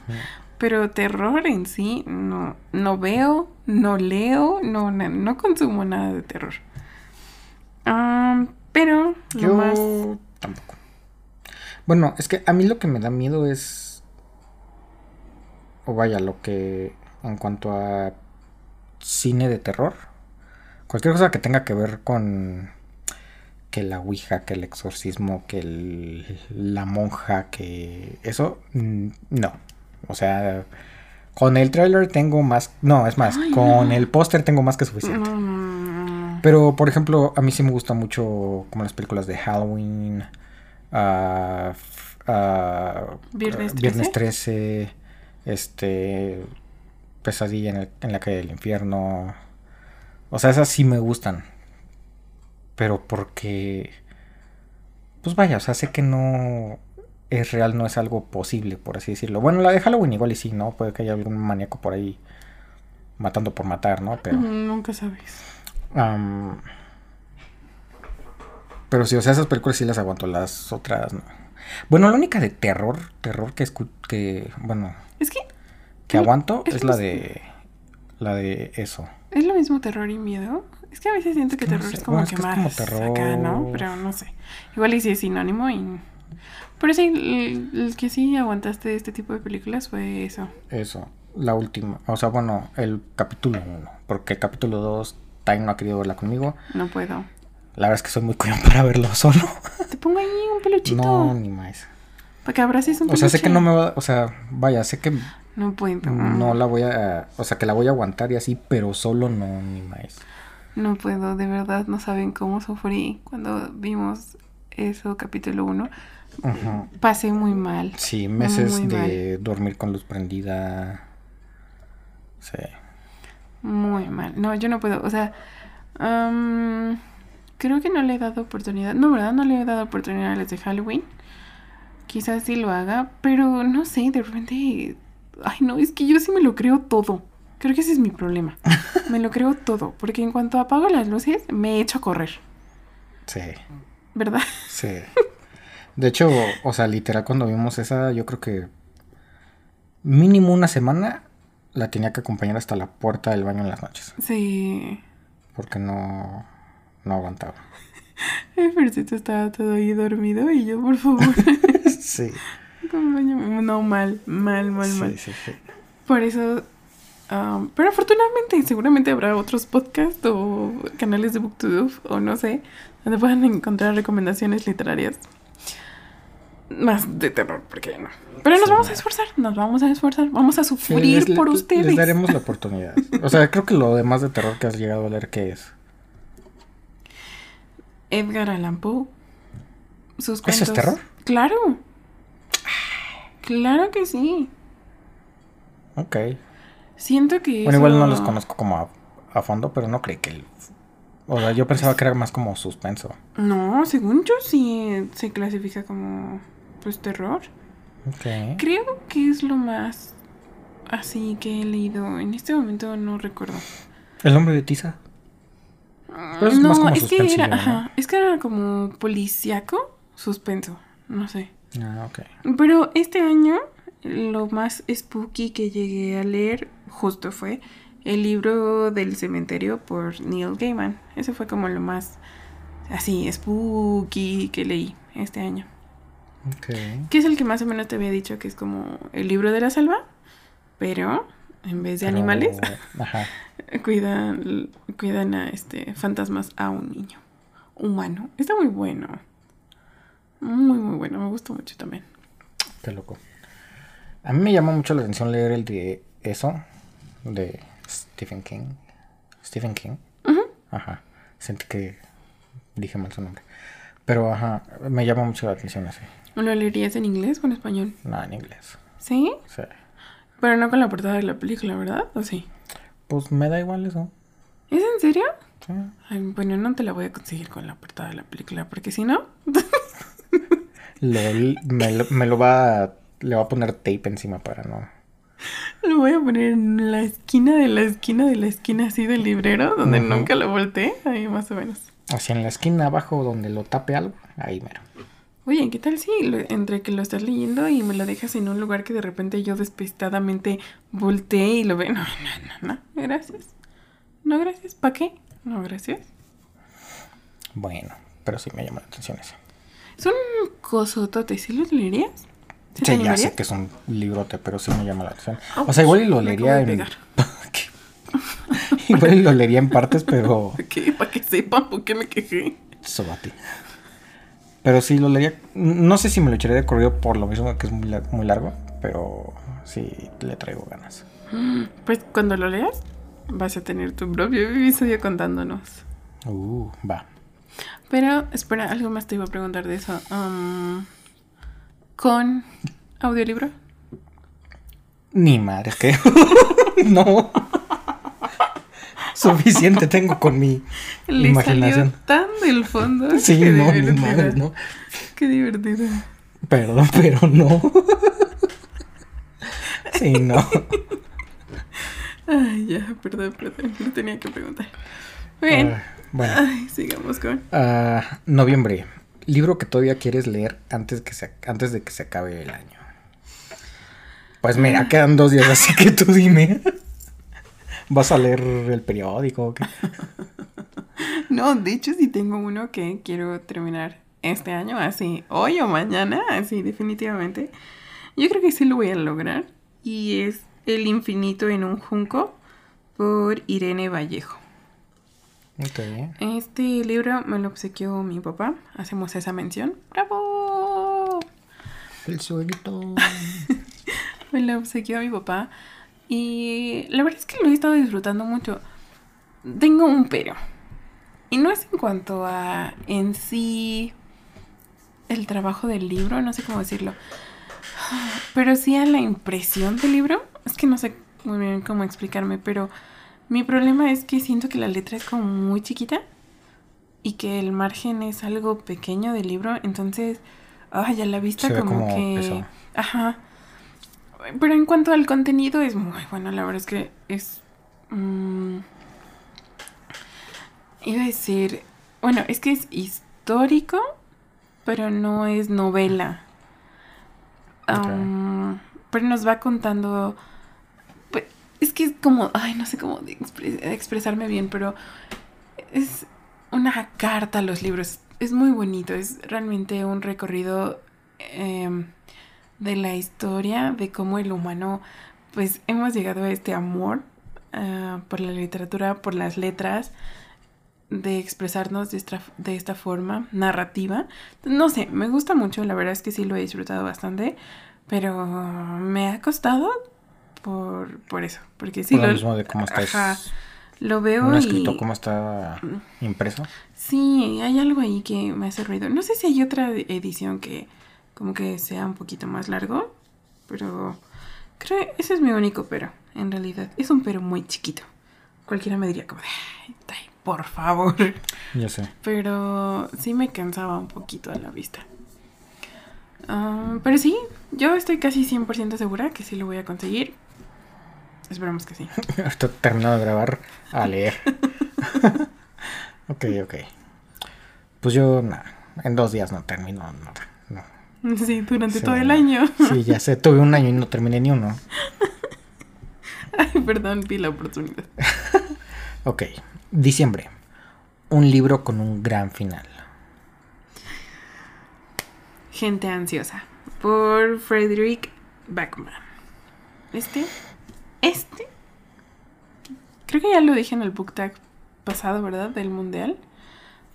Pero terror en sí, no, no veo, no leo, no, no consumo nada de terror. Ah, pero lo Yo más... tampoco. Bueno, es que a mí lo que me da miedo es. O vaya, lo que. En cuanto a cine de terror. Cualquier cosa que tenga que ver con. Que la Ouija, que el exorcismo, que el- la monja, que. Eso. mm, No. O sea. Con el trailer tengo más. No, es más. Ay, con no. el póster tengo más que suficiente. Pero, por ejemplo, a mí sí me gusta mucho como las películas de Halloween, ah, ah, ¿Viernes Viernes 13, este, Pesadilla en, el- en la calle del infierno. O sea, esas sí me gustan. Pero porque, pues vaya, o sea, sé que no es real, no es algo posible, por así decirlo. Bueno, la de Halloween igual y sí, ¿no? Puede que haya algún maníaco por ahí matando por matar, ¿no? Pero... Nunca sabes. Pero sí, o sea, esas películas sí las aguanto, las otras no. Bueno, la única de terror, terror que escu que, bueno, Es que que aguanto es es la de la de eso. es lo mismo terror y miedo. Es que a veces siento que No terror sé, es como bueno, es que que es más como acá, ¿no? terror. Pero no sé. Igual y sí es sinónimo y... Pero sí, el, el que sí aguantaste de este tipo de películas fue eso. Eso, la última, o sea, bueno, el capítulo 1, porque el capítulo 2 Time no ha querido verla conmigo. No puedo. La verdad es que soy muy coño para verlo solo. Te pongo ahí un peluchito. No, ni más. Para que abraces un O sea, sé peluche. que no me va, o sea, vaya, sé que No puedo. no la voy a, o sea, que la voy a aguantar y así, pero solo no, ni más. No puedo, de verdad, no saben cómo sufrí cuando vimos eso, capítulo 1. Ajá. Pasé muy mal. Sí, meses Muy de dormir con luz prendida. Sí. Muy mal. No, yo no puedo. O sea, creo que no le he dado oportunidad. No, ¿verdad? No le he dado oportunidad a las de Halloween. quizás sí lo haga, pero no sé, de repente, ay no, es que yo sí me lo creo todo. Creo que ese es mi problema. Me lo creo todo, porque en cuanto apago las luces, me echo a correr. Sí, ¿Verdad? sí. De hecho, o sea, literal, cuando vimos esa, yo creo que mínimo una semana la tenía que acompañar hasta la puerta del baño en las noches. Sí. Porque no, no aguantaba. El Fercito estaba todo ahí dormido y yo, por favor, Sí. acompáñame. No, mal, mal, mal, mal. Sí, sí, sí. Por eso. um, pero afortunadamente, seguramente habrá otros podcasts o canales de BookTube o no sé, donde puedan encontrar recomendaciones literarias más de terror, porque no. Pero nos Sí, vamos a esforzar, nos vamos a esforzar, vamos a Sí, sufrir les- por les- ustedes. Les daremos la oportunidad. O sea, creo que lo demás de terror que has llegado a leer, ¿qué es? Edgar Allan Poe. Sus ¿Eso es terror? Claro. Claro que sí. Ok. Siento que. Bueno, igual no los conozco como a, a fondo, pero no creí que... el- O sea, yo pensaba que era más como suspenso. No, según yo sí se clasifica como. Pues terror. Ok. Creo que es lo más. Así que he leído. En este momento no recuerdo. El nombre de Tiza. Pero es no, más como es que era. ¿no? Ajá, es que era como policíaco, suspenso. No sé. Ah, ok. Pero este año, lo más spooky que llegué a leer justo fue el libro del cementerio por Neil Gaiman. Ese fue como lo más así spooky que leí este año. Ok. Que es el que más o menos te había dicho que es como el libro de la selva, pero en vez de Pero- animales, Ajá. cuidan, cuidan a este fantasmas a un niño humano. Está muy bueno. Muy, muy bueno. Me gustó mucho también. Qué loco. A mí me llama mucho la atención leer el de eso, de Stephen King. Stephen King. Ajá. Sentí que dije mal su nombre. Pero ajá, me llama mucho la atención ese. ¿Lo leerías en inglés o en español? No, en inglés. ¿Sí? Sí. Pero no con la portada de la película, ¿verdad? ¿O sí? Pues me da igual eso. ¿Es en serio? Sí. Ay, bueno, no te la voy a conseguir con la portada de la película, porque si no... Lo- me, lo, me lo va a, le va a poner tape encima para no. Lo voy a poner en la esquina de la esquina de la esquina así del librero, donde nunca lo volteé, ahí más o menos. Así en la esquina abajo donde lo tape algo, ahí mero. Oye, ¿qué tal si lo- entre que lo estás leyendo y me lo dejas en un lugar que de repente yo despistadamente volteé y lo veo? No, no, no, no, gracias. No, gracias. ¿Para qué? No, gracias. Bueno, pero sí me llama la atención ese. Es un cosotote, ¿sí lo leerías? ¿Sí ya sé que es un librote, pero sí me llama la atención. Ouch, o sea, igual y lo leería en. igual y lo leería en partes, pero. ¿Qué? Para que sepan por qué me quejé. Sobati. Pero sí lo leería. No sé si me lo echaría de corrido por lo mismo que es muy, muy largo, pero sí le traigo ganas. Pues cuando lo leas, vas a tener tu propio episodio contándonos. Uh, va. Pero, espera, algo más te iba a preguntar de eso. Um, ¿Con audiolibro? Ni madre, es que. no. Suficiente tengo con mi Le imaginación. salió tan del fondo. Sí, Qué no, ni madre, no. Qué divertido. Perdón, pero no. sí, no. Ay, ya, perdón, perdón. No tenía que preguntar. Bien. Ah, bueno. Ay, sigamos con. Ah, noviembre. Libro que todavía quieres leer antes, que se, antes de que se acabe el año. Pues mira, quedan dos días, así que tú dime. ¿Vas a leer el periódico o qué? No, de hecho sí tengo uno que quiero terminar este año, así, hoy o mañana, así definitivamente. Yo creo que sí lo voy a lograr. Y es El infinito en un junco por Irene Vallejo. Ok. Este libro me lo obsequió mi papá. Hacemos esa mención. ¡Bravo! El suegrito. Me lo obsequió mi papá. Y la verdad es que lo he estado disfrutando mucho. Tengo un pero. Y no es en cuanto a en sí el trabajo del libro, no sé cómo decirlo. Pero sí a la impresión del libro. Es que no sé muy bien cómo explicarme, pero mi problema es que siento que la letra es como muy chiquita y que el margen es algo pequeño del libro. Entonces, ay, a la vista como, como que... Ajá. Pero en cuanto al contenido es muy bueno, la verdad es que es... mm, iba a decir... Bueno, es que es histórico, pero no es novela. Am, pero nos va contando... pues, es que es como... Ay, no sé cómo expresarme bien, pero es una carta a los libros. Es muy bonito, es realmente un recorrido em, de la historia, de cómo el humano, pues hemos llegado a este amor ah, por la literatura, por las letras, de expresarnos de esta, de esta forma narrativa. No sé, me gusta mucho, la verdad es que sí lo he disfrutado bastante, pero me ha costado por, por eso, porque sí Por lo lo, mismo de cómo está ajá, lo veo no y... escrito, cómo está impreso. Sí, hay algo ahí que me hace ruido. No sé si hay otra edición que como que sea un poquito más largo, pero creo ese es mi único pero, en realidad. Es un pero muy chiquito. Cualquiera me diría como de, "Ay, Tai, por favor. Yo sé. Pero sí me cansaba un poquito a la vista. Ah, pero sí, yo estoy casi 100% segura que sí lo voy a conseguir. Esperamos que sí. Estoy terminado de grabar a leer. ok, ok. Pues yo, nada. En dos días no termino nada. Sí, durante Sí, todo el año. Sí, ya sé. Tuve un año y no terminé ni uno. Ay, perdón, vi la oportunidad. Ok. Diciembre. Un libro con un gran final. Gente ansiosa. Por Frederick Backman. Este. Este. Creo que ya lo dije en el book tag pasado, ¿verdad? Del mundial.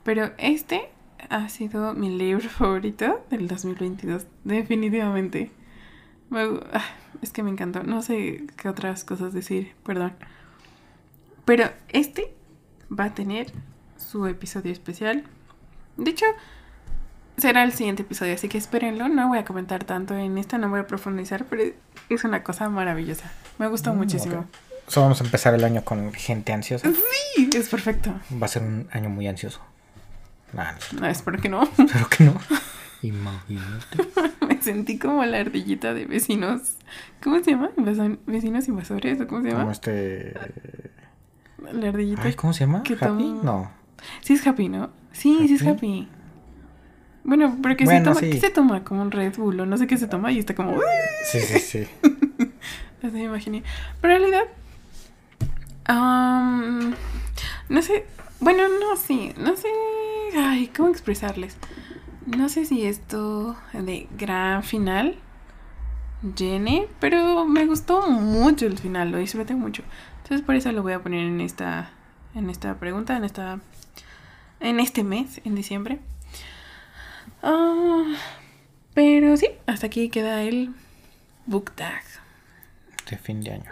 Pero este ha sido mi libro favorito del 2022. Definitivamente. Ah, es que me encantó. No sé qué otras cosas decir, perdón. Pero este va a tener su episodio especial. De hecho, será el siguiente episodio, así que espérenlo. No voy a comentar tanto en esta, no voy a profundizar, pero es una cosa maravillosa. Me gustó Mm, muchísimo. So, vamos a empezar el año con gente ansiosa. Sí, es perfecto. Va a ser un año muy ansioso. Nah, no, No, espero que no. espero que no. Imagínate. Me sentí como la ardillita de vecinos. ¿Cómo se llama? ¿Vecinos invasores? ¿O cómo se Como llama? este. La ardillita. Ay, ¿cómo se llama? que ¿Happy? toma- No. Sí es happy, ¿no? Sí, sí es ¿Happy? Bueno, pero que Bueno, se toma, sí. ¿qué se toma? Como un Red Bull o no sé qué se toma y está como... Sí, sí, sí. Así me imaginé. Pero en realidad. am, no sé. Bueno, no sé. No sé. Ay, ¿cómo expresarles? No sé si esto de gran final llene, pero me gustó mucho el final, lo disfruté mucho. Entonces por eso lo voy a poner en esta en esta pregunta, en esta en este mes, en diciembre. Ah, pero sí, hasta aquí queda el book tag. De fin de año.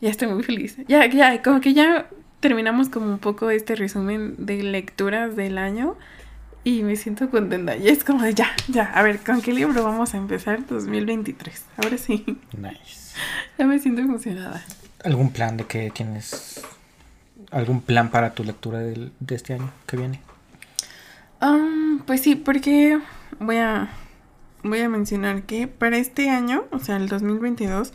Ya estoy muy feliz. Ya, ya, como que ya terminamos como un poco este resumen de lecturas del año y me siento contenta. Y es como de ya, ya, a ver, ¿con qué libro vamos a empezar 2023? Ahora sí, Nice. ya me siento emocionada. ¿Algún plan de que tienes? ¿Algún plan para tu lectura del- de este año que viene? Am, pues sí, porque voy a voy a mencionar que para este año, o sea, el 2022,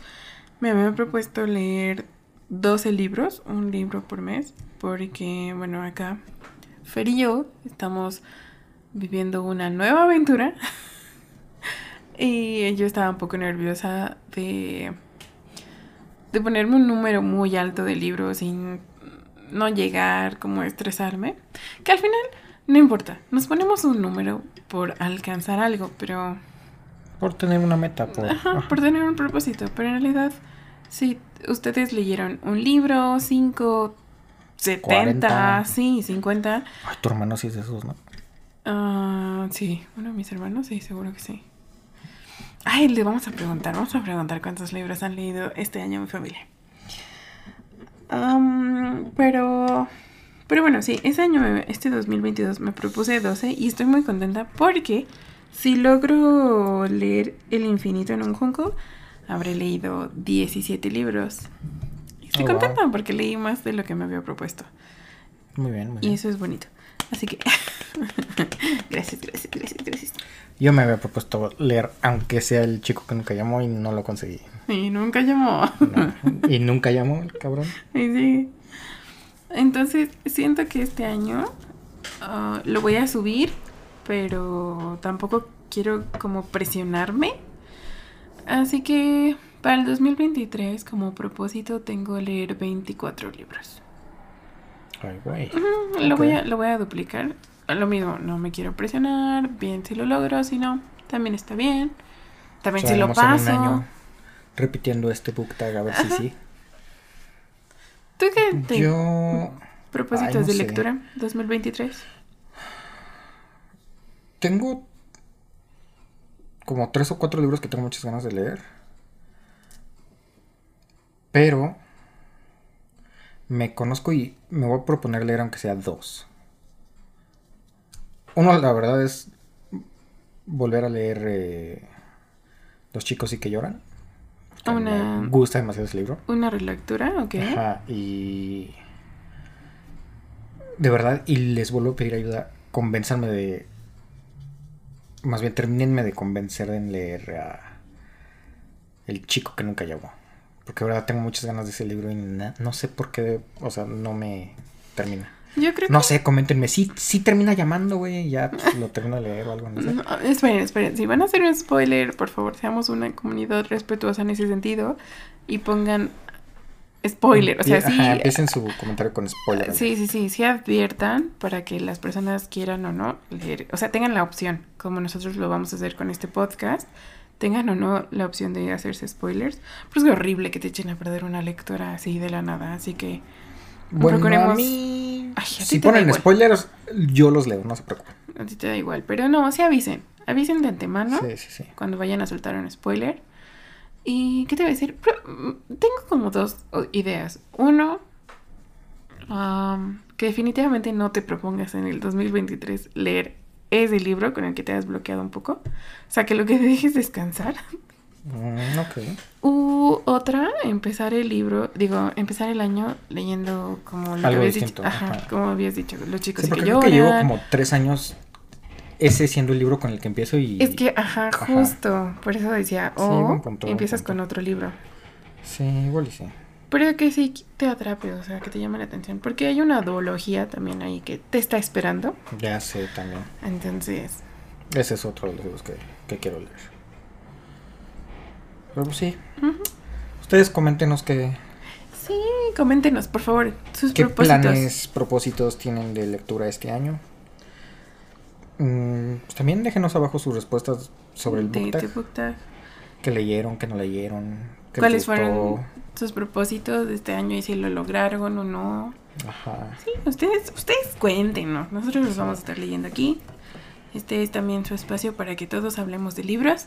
me había propuesto leer 12 libros, un libro por mes, porque bueno, acá Fer y yo estamos viviendo una nueva aventura. y yo estaba un poco nerviosa de de ponerme un número muy alto de libros sin no llegar, como estresarme, que al final no importa, nos ponemos un número por alcanzar algo, pero... Por tener una meta. Por, ajá. por tener un propósito, pero en realidad, si ustedes leyeron un libro, 5, 70, 40. sí, 50, Ay, tu hermano sí es de esos, ¿no? ah, sí, uno de mis hermanos, sí, seguro que sí. Ay, le vamos a preguntar, vamos a preguntar cuántos libros han leído este año mi familia. Am, pero, pero bueno, sí, ese año, me- este 2022, me propuse 12 y estoy muy contenta porque si logro leer El infinito en un junco, habré leído 17 libros. Y estoy Oh, wow. contenta porque leí más de lo que me había propuesto. Muy bien, muy Y bien. eso es bonito. Así que gracias, gracias, gracias, gracias. Yo me había propuesto leer, aunque sea el chico que nunca llamó y no lo conseguí. Y nunca llamó. No. Y nunca llamó el cabrón. Y sí. Entonces, siento que este año ah, lo voy a subir, pero tampoco quiero como presionarme. Así que para el 2023, como propósito, tengo leer 24 libros. Ay, güey. Lo, voy a, lo voy a duplicar. Lo mismo, no me quiero presionar. Bien si lo logro, si no, también está bien. También si lo Llevamos en un paso. año repitiendo este book tag a ver si sí. ¿Tú qué te Yo propósitos Ay, no de sé. lectura 2023? tengo como tres o cuatro libros que tengo muchas ganas de leer. Pero me conozco y me voy a proponer leer aunque sea dos. Uno, la verdad, es volver a leer eh, Los chicos sí que lloran. que Una- Me gusta demasiado ese libro. ¿Una relectura? Ok. Ajá, y. De verdad, y les vuelvo a pedir ayuda. Convénzanme de. Más bien, termínenme de convencer en leer a. El chico que nunca llamó. Porque de verdad tengo muchas ganas de ese libro y na- no sé por qué. O sea, no me termina. Yo creo No sé, coméntenme. Sí, sí termina llamando, güey. Ya pues, lo termino de leer o algo, no sé. No, esperen, esperen. Si van a hacer un spoiler, por favor, seamos una comunidad respetuosa en ese sentido y pongan spoiler. O sea, Ajá, sí. empiecen su comentario con spoiler. Sí, sí, sí, sí adviertan para que las personas quieran o no leer, o sea, tengan la opción, como nosotros lo vamos a hacer con este podcast, tengan o no la opción de hacerse spoilers. Pero es horrible que te echen a perder una lectura así de la nada, así que Bueno, a procuremos- mí. Ay, a ti si ponen spoilers, yo los leo, no se preocupen. a ti te da igual, pero no, sí avisen, avisen de antemano Sí, sí, sí. cuando vayan a soltar un spoiler. ¿Y qué te voy a decir? Pero, mm, tengo como dos ideas. Uno, am, que definitivamente no te propongas en el 2023 leer ese libro con el que te has bloqueado un poco. O sea, que lo que te dejes descansar. Mm. U otra, empezar el libro, digo, empezar el año leyendo como lo Algo que habías distinto, dicho. Ajá, ajá. como habías dicho, los chicos Sí, sí porque que creo lloran. que llevo como tres años ese siendo el libro con el que empiezo y... Es que, ajá, Ajá. justo, por eso decía, o punto, empiezas con otro libro. Sí, igual y sí. Pero que sí te atrape, o sea, que te llame la atención. Porque hay una duología también ahí que te está esperando. Ya sé también. Entonces, Ese es otro de los libros que, que quiero leer. Pero pues sí. Ustedes coméntenos qué, sí, coméntenos, por favor, sus qué propósitos. planes, propósitos tienen de lectura este año. Mm, pues también déjenos abajo sus respuestas sobre el book tag. de book tag. ¿Qué leyeron, qué no leyeron? ¿Qué les ¿Cuáles fueron sus propósitos de este año y si lo lograron o no? Ajá. Sí, ustedes, ustedes cuéntenos. Nosotros los vamos a estar leyendo aquí. Este es también su espacio para que todos hablemos de libros.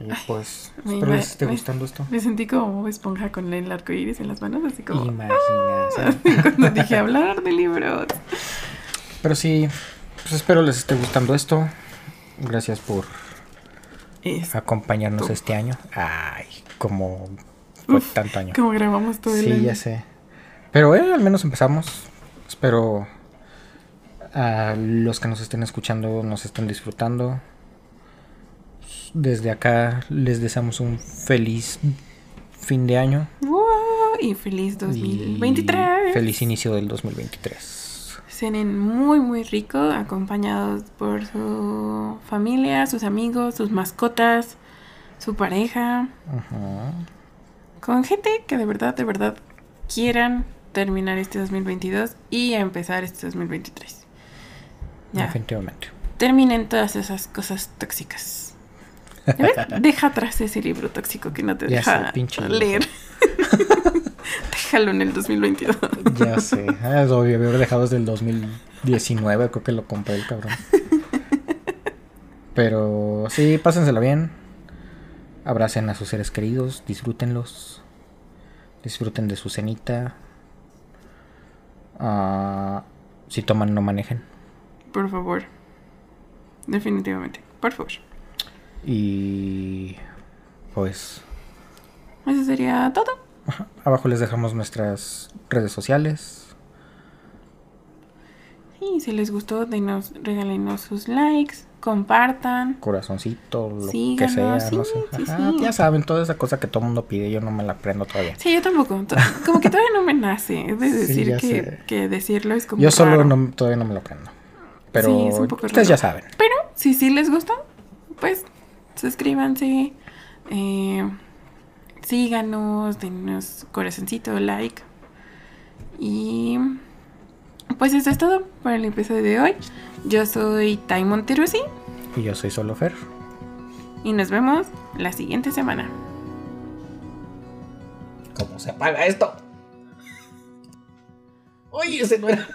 Y pues, espero les esté me- gustando esto. Me sentí como esponja con el arco iris en las manos, así como Imaginas. cuando dije hablar de libros. Pero sí, pues espero les esté gustando esto. Gracias por acompañarnos este año. Ay, como fue Uf, tanto año. como grabamos todo el Sí, año. ya sé. Pero eh, al menos empezamos. Espero a los que nos estén escuchando nos estén disfrutando. Desde acá les deseamos un feliz fin de año. ¡Wow! Y feliz y 2023. feliz inicio del 2023. Cenen muy, muy rico, acompañados por su familia, sus amigos, sus mascotas, su pareja, Ajá. con gente que de verdad, de verdad quieran terminar este 2022 y empezar este 2023. Ya, Definitivamente. terminen todas esas cosas tóxicas. Deja atrás ese libro tóxico que no te Ya sé, deja libro. leer. Déjalo en el 2022. Ya sé. Ah, Es obvio, haber dejado desde el 2019. Creo que lo compré el cabrón. Pero sí, pásensela bien. Abracen a sus seres queridos. Disfrútenlos. Disfruten de su cenita. Ah, si toman, no manejen. Por favor. Definitivamente. Por favor. Y pues Eso sería todo. Ajá, abajo les dejamos nuestras redes sociales. Sí, si les gustó, denos, regálenos sus likes, compartan. Corazoncito, lo que sea, sí, no sé. Ajá, sí. Ya saben, toda esa cosa que todo el mundo pide, yo no me la aprendo todavía. Sí, yo tampoco. Como que todavía no me nace. Es de decir que, que decirlo es como. Yo solo raro. no, todavía no me lo aprendo. Pero Sí, es un poco ustedes raro. ya saben. Pero si sí les gusta, pues suscríbanse, eh, síganos, denos corazoncito, like. Y pues eso es todo por el episodio de hoy. Yo soy Tai Monterusi Y yo soy solo Fer. y nos vemos la siguiente semana. ¿Cómo se apaga esto? Oye, ese no era.